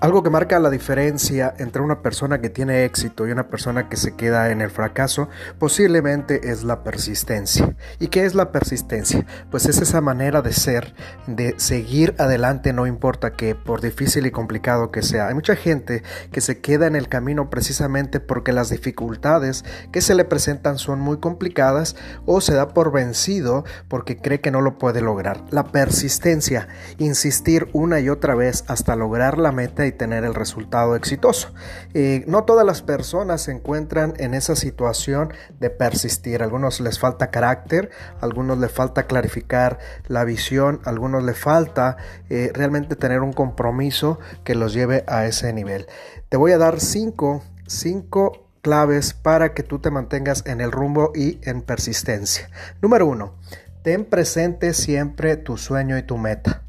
Algo que marca la diferencia entre una persona que tiene éxito y una persona que se queda en el fracaso posiblemente es la persistencia. ¿Y qué es la persistencia? Pues es esa manera de ser, de seguir adelante no importa que por difícil y complicado que sea. Hay mucha gente que se queda en el camino precisamente porque las dificultades que se le presentan son muy complicadas o se da por vencido porque cree que no lo puede lograr. La persistencia, insistir una y otra vez hasta lograr la meta tener el resultado exitoso. No todas las personas se encuentran en esa situación de persistir. algunos les falta carácter, algunos les falta clarificar la visión, algunos les falta eh, realmente tener un compromiso que los lleve a ese nivel. Te voy a dar cinco, cinco claves para que tú te mantengas en el rumbo y en persistencia. Número uno, ten presente siempre tu sueño y tu meta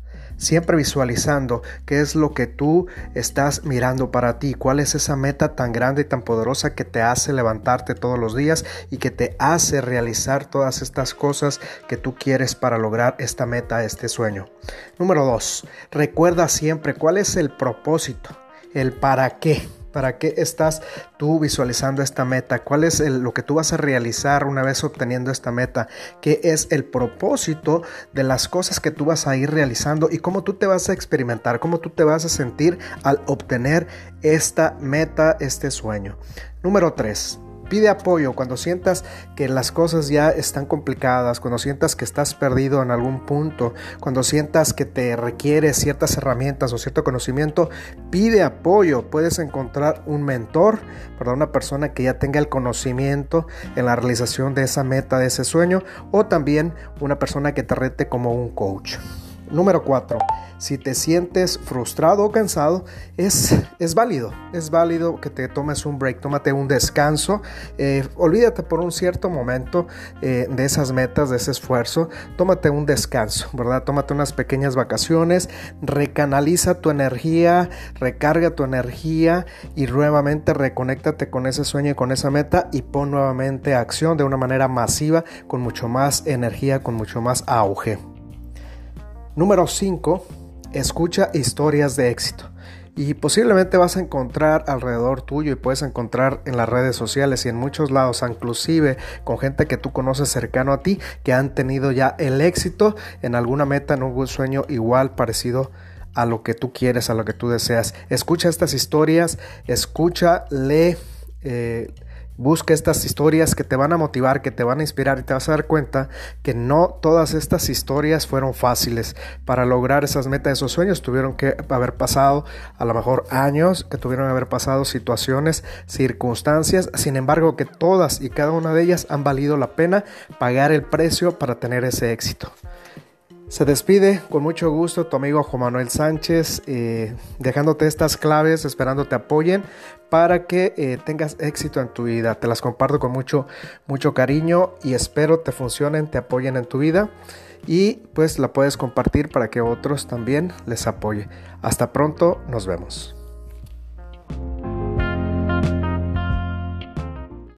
siempre visualizando qué es lo que tú estás mirando para ti, cuál es esa meta tan grande y tan poderosa que te hace levantarte todos los días y que te hace realizar todas estas cosas que tú quieres para lograr esta meta, este sueño. Número dos, recuerda siempre cuál es el propósito, el para qué. ¿Para qué estás tú visualizando esta meta? ¿Cuál es lo que tú vas a realizar una vez obteniendo esta meta? ¿Qué es el propósito de las cosas que tú vas a ir realizando y cómo tú te vas a experimentar, cómo tú te vas a sentir al obtener esta meta, este sueño? Número 3 Pide apoyo cuando sientas que las cosas ya están complicadas, cuando sientas que estás perdido en algún punto, cuando sientas que te requiere ciertas herramientas o cierto conocimiento, pide apoyo. Puedes encontrar un mentor, para una persona que ya tenga el conocimiento en la realización de esa meta, de ese sueño, o también una persona que te rete como un coach. Número 4. Si te sientes frustrado o cansado, es, es válido. Es válido que te tomes un break, tómate un descanso. Eh, olvídate por un cierto momento eh, de esas metas, de ese esfuerzo. Tómate un descanso, ¿verdad? Tómate unas pequeñas vacaciones. Recanaliza tu energía, recarga tu energía y nuevamente reconéctate con ese sueño y con esa meta y pon nuevamente acción de una manera masiva, con mucho más energía, con mucho más auge. Número 5. Escucha historias de éxito. Y posiblemente vas a encontrar alrededor tuyo y puedes encontrar en las redes sociales y en muchos lados, inclusive con gente que tú conoces cercano a ti, que han tenido ya el éxito en alguna meta, en un sueño igual, parecido a lo que tú quieres, a lo que tú deseas. Escucha estas historias, escucha, lee. Eh, Busca estas historias que te van a motivar, que te van a inspirar y te vas a dar cuenta que no todas estas historias fueron fáciles. Para lograr esas metas, esos sueños, tuvieron que haber pasado a lo mejor años, que tuvieron que haber pasado situaciones, circunstancias. Sin embargo, que todas y cada una de ellas han valido la pena pagar el precio para tener ese éxito. Se despide con mucho gusto tu amigo Juan Manuel Sánchez, eh, dejándote estas claves, esperando te apoyen para que eh, tengas éxito en tu vida. Te las comparto con mucho, mucho cariño y espero te funcionen, te apoyen en tu vida y pues la puedes compartir para que otros también les apoye. Hasta pronto, nos vemos.